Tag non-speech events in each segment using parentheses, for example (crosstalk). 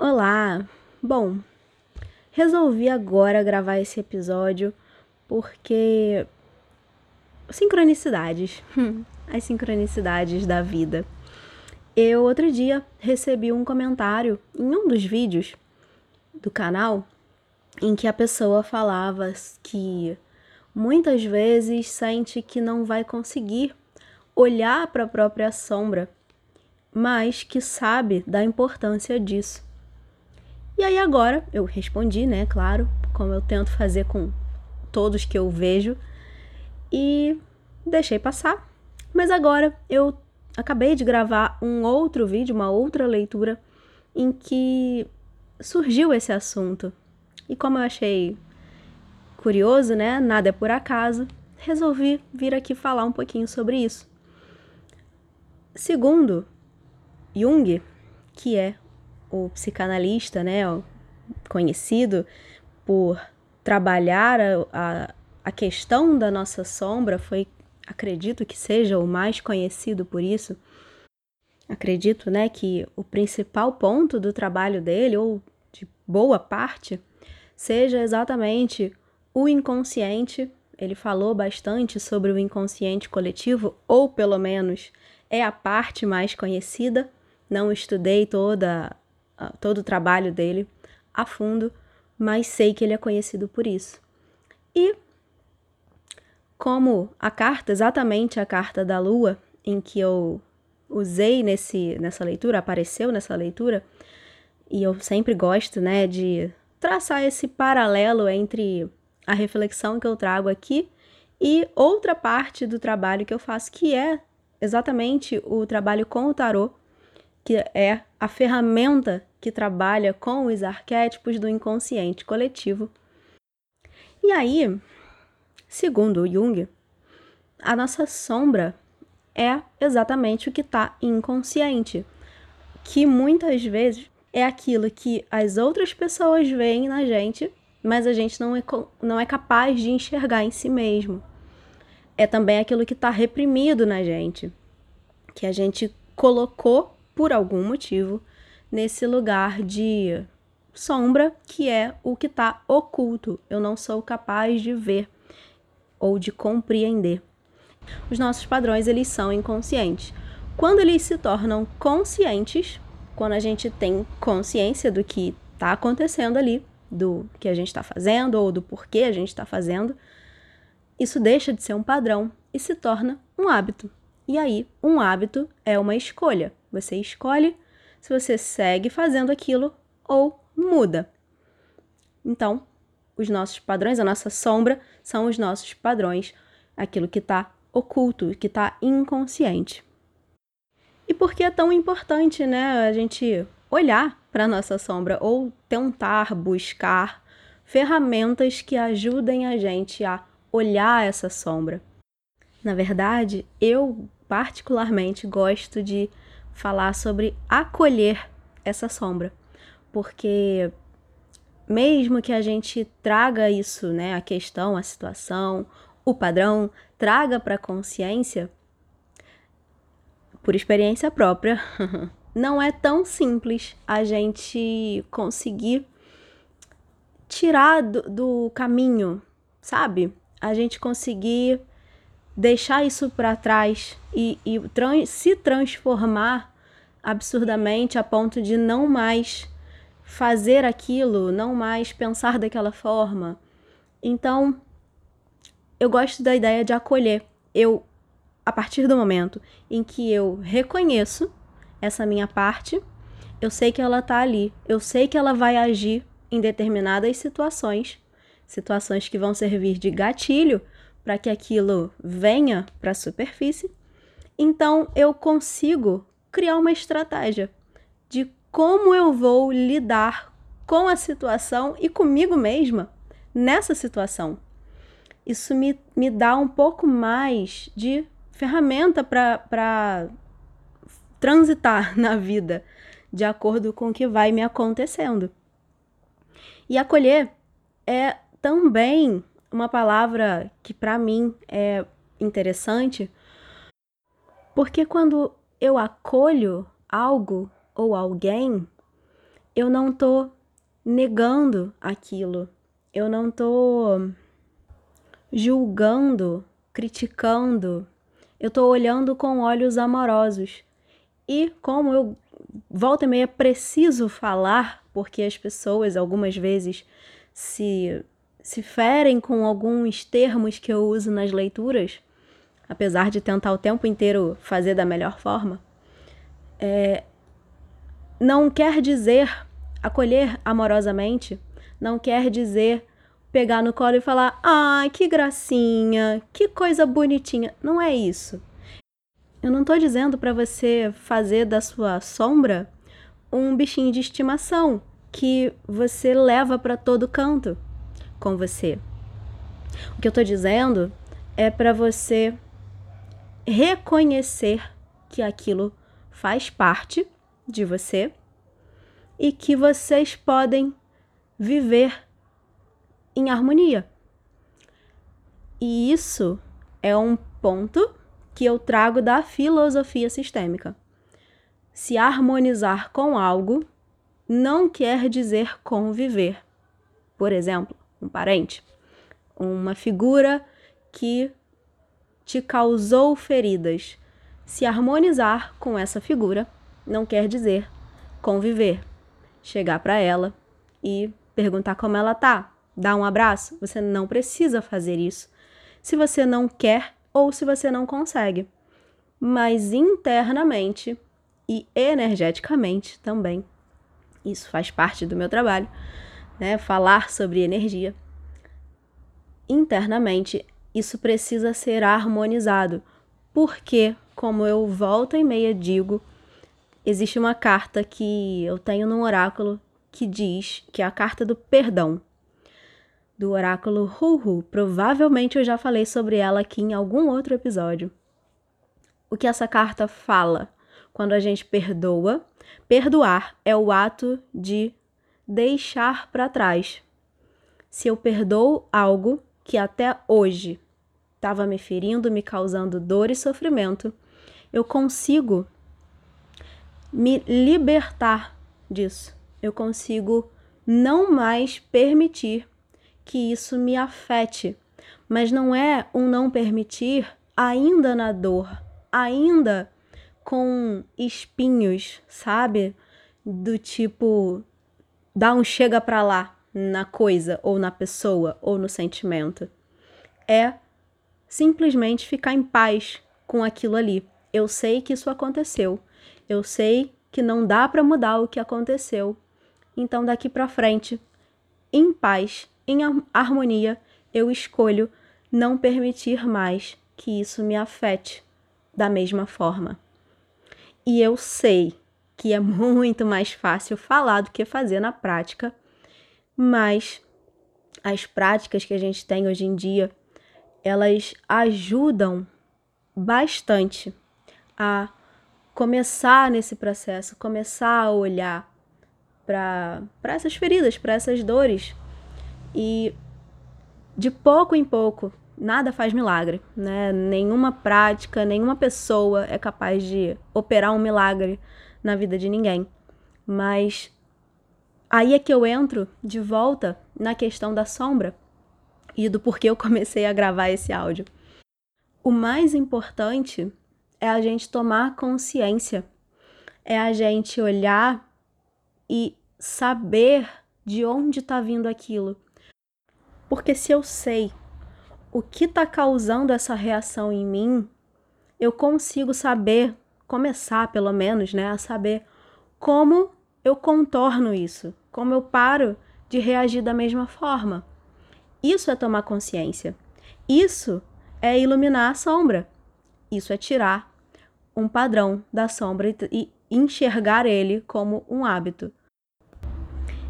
Olá! Bom, resolvi agora gravar esse episódio porque. Sincronicidades. (laughs) As sincronicidades da vida. Eu, outro dia, recebi um comentário em um dos vídeos do canal em que a pessoa falava que muitas vezes sente que não vai conseguir olhar para a própria sombra, mas que sabe da importância disso. E aí agora eu respondi, né, claro, como eu tento fazer com todos que eu vejo, e deixei passar. Mas agora eu acabei de gravar um outro vídeo, uma outra leitura em que surgiu esse assunto. E como eu achei curioso, né, nada é por acaso, resolvi vir aqui falar um pouquinho sobre isso. Segundo Jung, que é o psicanalista, né, conhecido por trabalhar a, a, a questão da nossa sombra, foi, acredito que seja o mais conhecido por isso. Acredito, né, que o principal ponto do trabalho dele, ou de boa parte, seja exatamente o inconsciente. Ele falou bastante sobre o inconsciente coletivo, ou pelo menos é a parte mais conhecida. Não estudei toda todo o trabalho dele a fundo, mas sei que ele é conhecido por isso. E como a carta, exatamente a carta da lua, em que eu usei nesse, nessa leitura, apareceu nessa leitura, e eu sempre gosto, né, de traçar esse paralelo entre a reflexão que eu trago aqui e outra parte do trabalho que eu faço, que é exatamente o trabalho com o tarô, que é a ferramenta que trabalha com os arquétipos do inconsciente coletivo. E aí, segundo Jung, a nossa sombra é exatamente o que está inconsciente, que muitas vezes é aquilo que as outras pessoas veem na gente, mas a gente não é, não é capaz de enxergar em si mesmo. É também aquilo que está reprimido na gente, que a gente colocou por algum motivo, nesse lugar de sombra que é o que está oculto. Eu não sou capaz de ver ou de compreender. Os nossos padrões eles são inconscientes. Quando eles se tornam conscientes, quando a gente tem consciência do que está acontecendo ali, do que a gente está fazendo ou do porquê a gente está fazendo, isso deixa de ser um padrão e se torna um hábito. E aí, um hábito é uma escolha. Você escolhe se você segue fazendo aquilo ou muda. Então, os nossos padrões, a nossa sombra, são os nossos padrões, aquilo que está oculto, que está inconsciente. E por que é tão importante, né, a gente olhar para a nossa sombra ou tentar buscar ferramentas que ajudem a gente a olhar essa sombra? Na verdade, eu particularmente gosto de falar sobre acolher essa sombra, porque mesmo que a gente traga isso, né, a questão, a situação, o padrão, traga para consciência, por experiência própria, (laughs) não é tão simples a gente conseguir tirar do, do caminho, sabe? A gente conseguir deixar isso para trás e, e trans, se transformar absurdamente a ponto de não mais fazer aquilo, não mais pensar daquela forma. Então, eu gosto da ideia de acolher. Eu, a partir do momento em que eu reconheço essa minha parte, eu sei que ela está ali, eu sei que ela vai agir em determinadas situações, situações que vão servir de gatilho para que aquilo venha para a superfície, então eu consigo criar uma estratégia de como eu vou lidar com a situação e comigo mesma nessa situação. Isso me, me dá um pouco mais de ferramenta para transitar (laughs) na vida de acordo com o que vai me acontecendo. E acolher é também uma palavra que para mim é interessante, porque quando eu acolho algo ou alguém, eu não tô negando aquilo, eu não tô julgando, criticando, eu tô olhando com olhos amorosos. E como eu volta e meia preciso falar, porque as pessoas algumas vezes se, se ferem com alguns termos que eu uso nas leituras, apesar de tentar o tempo inteiro fazer da melhor forma, é, não quer dizer acolher amorosamente, não quer dizer pegar no colo e falar: ai, que gracinha, que coisa bonitinha. Não é isso. Eu não estou dizendo para você fazer da sua sombra um bichinho de estimação que você leva para todo canto com você. O que eu estou dizendo é para você reconhecer que aquilo faz parte de você e que vocês podem viver em harmonia. E isso é um ponto que eu trago da filosofia sistêmica. Se harmonizar com algo não quer dizer conviver. Por exemplo, um parente, uma figura que te causou feridas. Se harmonizar com essa figura não quer dizer conviver. Chegar para ela e perguntar como ela tá, dar um abraço, você não precisa fazer isso. Se você não quer ou se você não consegue. Mas internamente e energeticamente também. Isso faz parte do meu trabalho, né? Falar sobre energia. Internamente, isso precisa ser harmonizado, porque, como eu volta e meia digo, existe uma carta que eu tenho no oráculo que diz que é a carta do perdão do oráculo Huhu. Provavelmente eu já falei sobre ela aqui em algum outro episódio. O que essa carta fala quando a gente perdoa? Perdoar é o ato de deixar para trás. Se eu perdoo algo que até hoje estava me ferindo, me causando dor e sofrimento, eu consigo me libertar disso. Eu consigo não mais permitir que isso me afete, mas não é um não permitir ainda na dor, ainda com espinhos, sabe? Do tipo dá um chega para lá na coisa ou na pessoa ou no sentimento. É simplesmente ficar em paz com aquilo ali. Eu sei que isso aconteceu. Eu sei que não dá para mudar o que aconteceu. Então daqui para frente, em paz, em harmonia, eu escolho não permitir mais que isso me afete da mesma forma. E eu sei que é (laughs) muito mais fácil falar do que fazer na prática, mas as práticas que a gente tem hoje em dia, elas ajudam bastante a começar nesse processo, começar a olhar para essas feridas, para essas dores e de pouco em pouco, nada faz milagre, né? Nenhuma prática, nenhuma pessoa é capaz de operar um milagre na vida de ninguém. Mas aí é que eu entro de volta na questão da sombra e do porquê eu (laughs) comecei a gravar esse áudio. O mais importante é a gente tomar consciência, é a gente olhar e saber de onde está vindo aquilo porque se eu sei o que está causando essa reação em mim, eu consigo saber, começar pelo menos, né, a saber como eu contorno isso, como eu paro de reagir da mesma forma. Isso é tomar consciência. Isso é iluminar a sombra. Isso é tirar um padrão da sombra e enxergar ele como um hábito.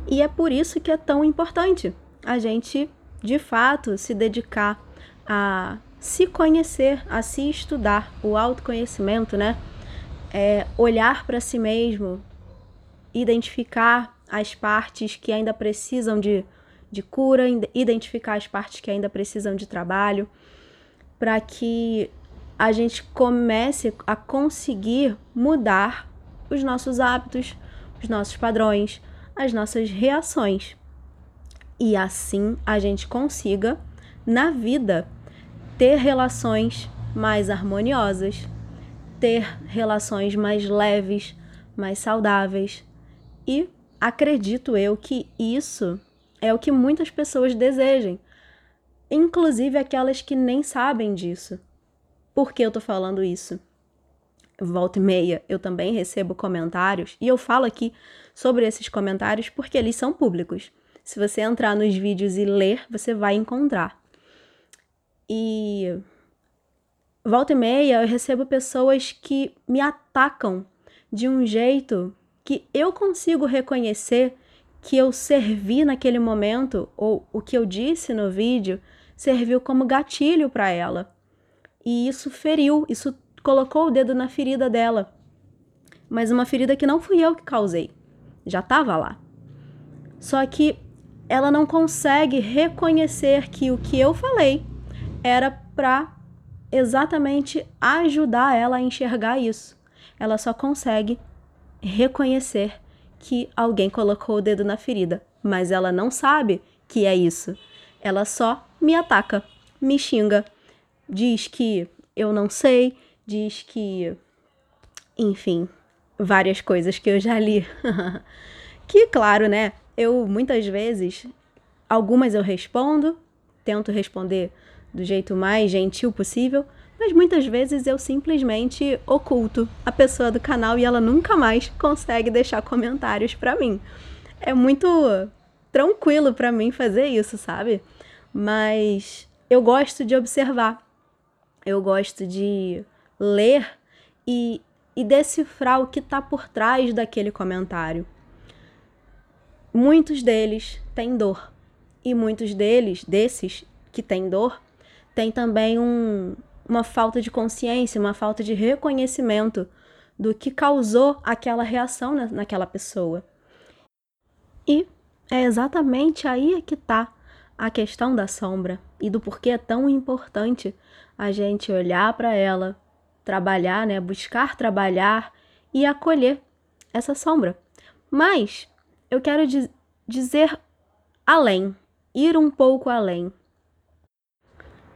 E é por isso que é tão importante a gente de fato se dedicar a se conhecer, a se estudar, o autoconhecimento, né? É olhar para si mesmo, identificar as partes que ainda precisam de, de cura, identificar as partes que ainda precisam de trabalho, para que a gente comece a conseguir mudar os nossos hábitos, os nossos padrões, as nossas reações. E assim a gente consiga, na vida, ter relações mais harmoniosas, ter relações mais leves, mais saudáveis. E acredito eu que isso é o que muitas pessoas desejam, inclusive aquelas que nem sabem disso. Por que eu tô falando isso? Volta e meia, eu também recebo comentários e eu falo aqui sobre esses comentários porque eles são públicos. Se você entrar nos vídeos e ler, você vai encontrar. E volta e meia eu recebo pessoas que me atacam de um jeito que eu consigo reconhecer que eu servi naquele momento ou o que eu disse no vídeo serviu como gatilho para ela. E isso feriu, isso colocou o dedo na ferida dela. Mas uma ferida que não fui eu que causei. Já estava lá. Só que ela não consegue reconhecer que o que eu falei era para exatamente ajudar ela a enxergar isso. Ela só consegue reconhecer que alguém colocou o dedo na ferida, mas ela não sabe que é isso. Ela só me ataca, me xinga, diz que eu não sei, diz que. Enfim, várias coisas que eu já li. (laughs) que, claro, né? Eu muitas vezes, algumas eu respondo, tento responder do jeito mais gentil possível, mas muitas vezes eu simplesmente oculto a pessoa do canal e ela nunca mais consegue deixar comentários para mim. É muito tranquilo para mim fazer isso, sabe? Mas eu gosto de observar. Eu gosto de ler e, e decifrar o que está por trás daquele comentário. Muitos deles têm dor. E muitos deles, desses que têm dor, tem também um, uma falta de consciência, uma falta de reconhecimento do que causou aquela reação na, naquela pessoa. E é exatamente aí que está a questão da sombra e do porquê é tão importante a gente olhar para ela, trabalhar, né, buscar trabalhar e acolher essa sombra. Mas eu quero dizer além, ir um pouco além.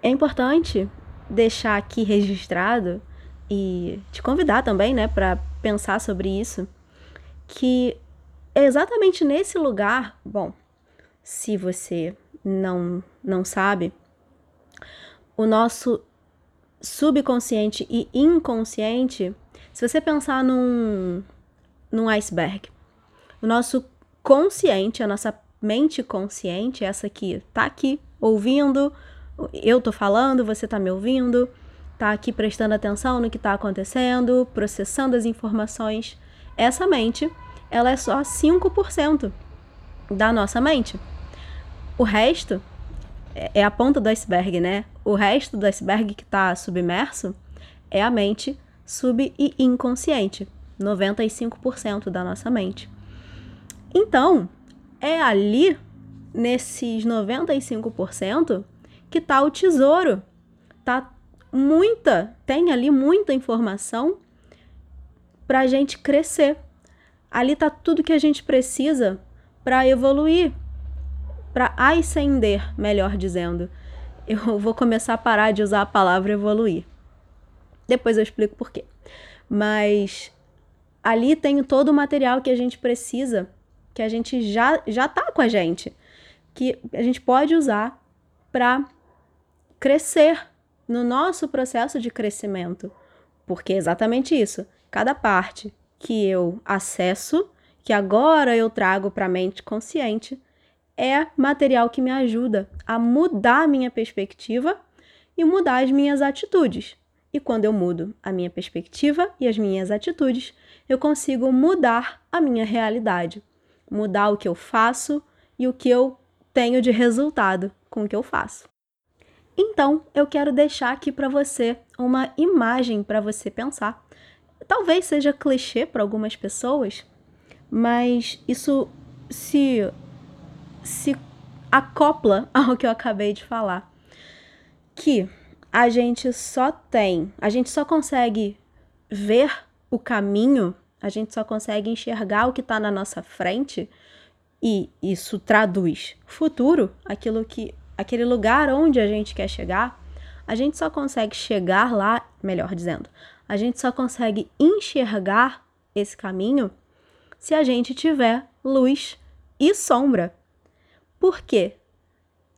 É importante deixar aqui registrado e te convidar também, né, para pensar sobre isso, que é exatamente nesse lugar, bom, se você não não sabe, o nosso subconsciente e inconsciente, se você pensar num, num iceberg, o nosso consciente, a nossa mente consciente, essa que tá aqui ouvindo, eu tô falando, você tá me ouvindo, tá aqui prestando atenção no que tá acontecendo, processando as informações. Essa mente, ela é só 5% da nossa mente. O resto é, é a ponta do iceberg, né? O resto do iceberg que está submerso é a mente sub e inconsciente, 95% da nossa mente. Então, é ali nesses 95% que tá o tesouro. Tá muita, tem ali muita informação para a gente crescer. Ali tá tudo que a gente precisa para evoluir, para ascender, melhor dizendo. Eu vou começar a parar de usar a palavra evoluir. Depois eu explico por quê. Mas ali tem todo o material que a gente precisa, que a gente já já tá com a gente, que a gente pode usar para crescer no nosso processo de crescimento. Porque é exatamente isso. Cada parte que eu acesso, que agora eu trago para a mente consciente, é material que me ajuda a mudar a minha perspectiva e mudar as minhas atitudes. E quando eu mudo a minha perspectiva e as minhas atitudes, eu consigo mudar a minha realidade, mudar o que eu faço e o que eu tenho de resultado com o que eu faço. Então, eu quero deixar aqui para você uma imagem para você pensar. Talvez seja clichê para algumas pessoas, mas isso se se acopla (laughs) ao que eu acabei de falar. Que a gente só tem, a gente só consegue ver o caminho, a gente só consegue enxergar o que está na nossa frente e isso traduz futuro, aquilo que aquele lugar onde a gente quer chegar, a gente só consegue chegar lá, melhor dizendo, a gente só consegue enxergar esse caminho se a gente tiver luz e sombra. Por quê?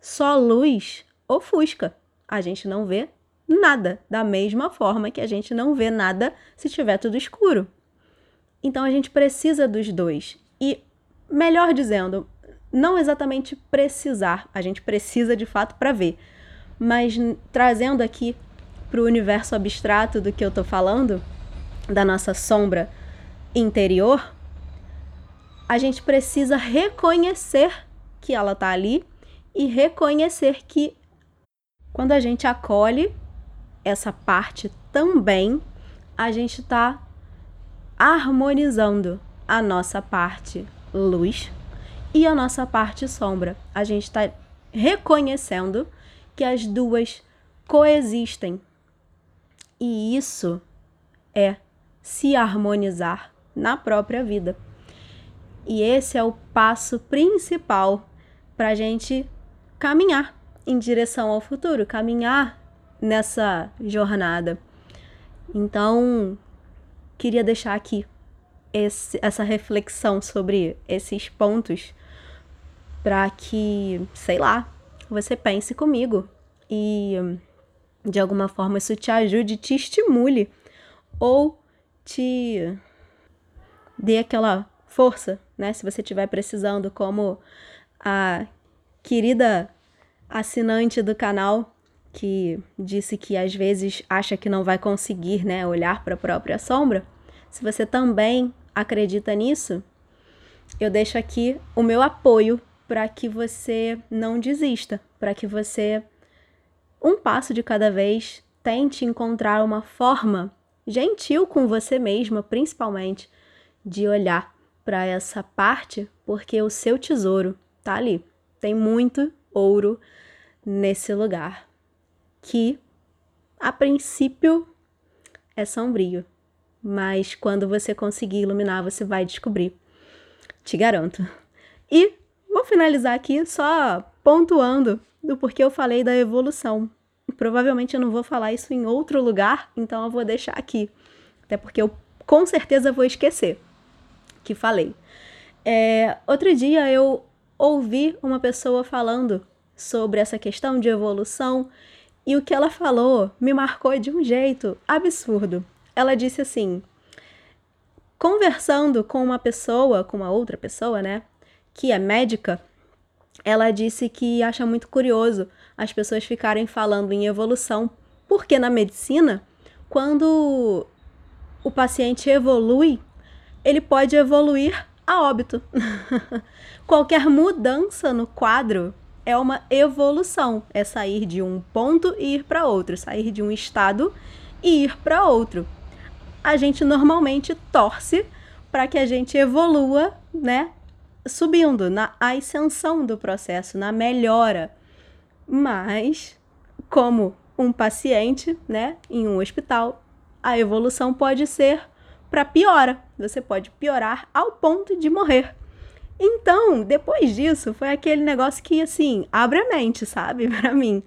Só luz ofusca. A gente não vê nada, da mesma forma que a gente não vê nada se tiver tudo escuro. Então a gente precisa dos dois. E melhor dizendo, não exatamente precisar, a gente precisa de fato para ver, mas trazendo aqui para o universo abstrato do que eu estou falando, da nossa sombra interior, a gente precisa reconhecer que ela está ali e reconhecer que quando a gente acolhe essa parte também, a gente está harmonizando a nossa parte luz e a nossa parte sombra. A gente está reconhecendo que as duas coexistem. E isso é se harmonizar na própria vida. E esse é o passo principal para a gente caminhar em direção ao futuro, caminhar nessa jornada. Então, queria deixar aqui esse, essa reflexão sobre esses pontos para que, sei lá, você pense comigo e de alguma forma isso te ajude, te estimule ou te dê aquela força, né? Se você estiver precisando, como a querida assinante do canal que disse que às vezes acha que não vai conseguir, né, olhar para a própria sombra. Se você também acredita nisso, eu deixo aqui o meu apoio para que você não desista, para que você um passo de cada vez tente encontrar uma forma gentil com você mesma, principalmente, de olhar para essa parte, porque o seu tesouro tá ali. Tem muito ouro nesse lugar que a princípio é sombrio, mas quando você conseguir iluminar, você vai descobrir. Te garanto. E vou finalizar aqui só pontuando do porquê eu falei da evolução. Provavelmente eu não vou falar isso em outro lugar, então eu vou deixar aqui. Até porque eu com certeza vou esquecer que falei. É, outro dia eu ouvi uma pessoa falando sobre essa questão de evolução e o que ela falou me marcou de um jeito absurdo. Ela disse assim: conversando com uma pessoa, com uma outra pessoa, né, que é médica, ela disse que acha muito curioso as pessoas ficarem falando em evolução, porque na medicina, quando o paciente evolui, ele pode evoluir a óbito. (laughs) Qualquer mudança no quadro é uma evolução, é sair de um ponto e ir para outro, sair de um estado e ir para outro. A gente normalmente torce para que a gente evolua, né, subindo na ascensão do processo, na melhora. Mas como um paciente, né, em um hospital, a evolução pode ser para piora. Você pode piorar ao ponto de morrer. Então, depois disso, foi aquele negócio que, assim, abre a mente, sabe? (laughs) para mim.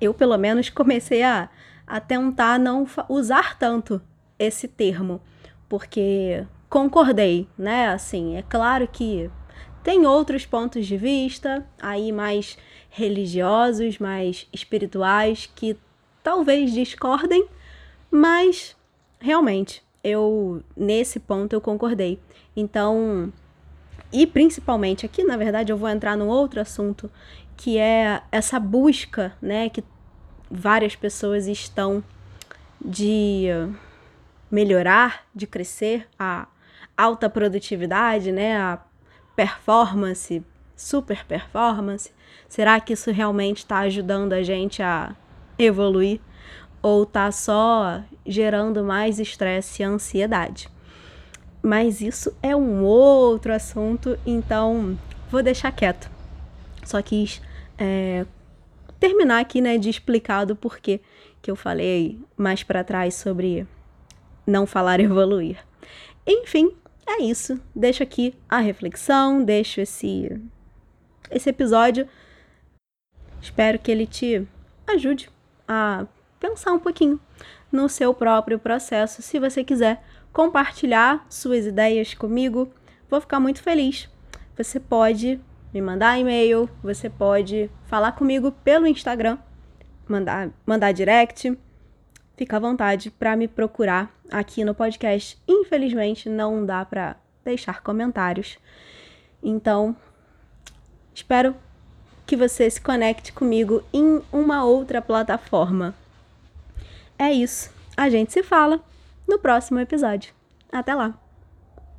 Eu, pelo menos, comecei a, a tentar não usar tanto esse termo, porque concordei, né? Assim, é claro que tem outros pontos de vista, aí mais religiosos, mais espirituais, que talvez discordem, mas realmente eu nesse ponto eu concordei. Então, e principalmente aqui, na verdade, eu vou entrar num outro assunto que é essa busca, né, que várias pessoas estão de melhorar, de crescer a alta produtividade, né, a performance, super performance. Será que isso realmente está ajudando a gente a evoluir? ou tá só gerando mais estresse e ansiedade. Mas isso é um outro assunto, então vou deixar quieto. Só quis é, terminar aqui, né, de explicar do porquê que eu falei mais para trás sobre não falar (laughs) evoluir. Enfim, é isso. Deixo aqui a reflexão, deixo esse esse episódio. Espero que ele te ajude a pensar um pouquinho no seu próprio processo. Se você quiser compartilhar suas ideias comigo, vou ficar muito feliz. Você pode me mandar e-mail, você pode falar comigo pelo Instagram, mandar, mandar direct. Fica à vontade para me procurar aqui no podcast. Infelizmente, não dá para deixar comentários. Então, espero que você se conecte comigo em uma outra plataforma. É isso. A gente se fala no próximo episódio. Até lá!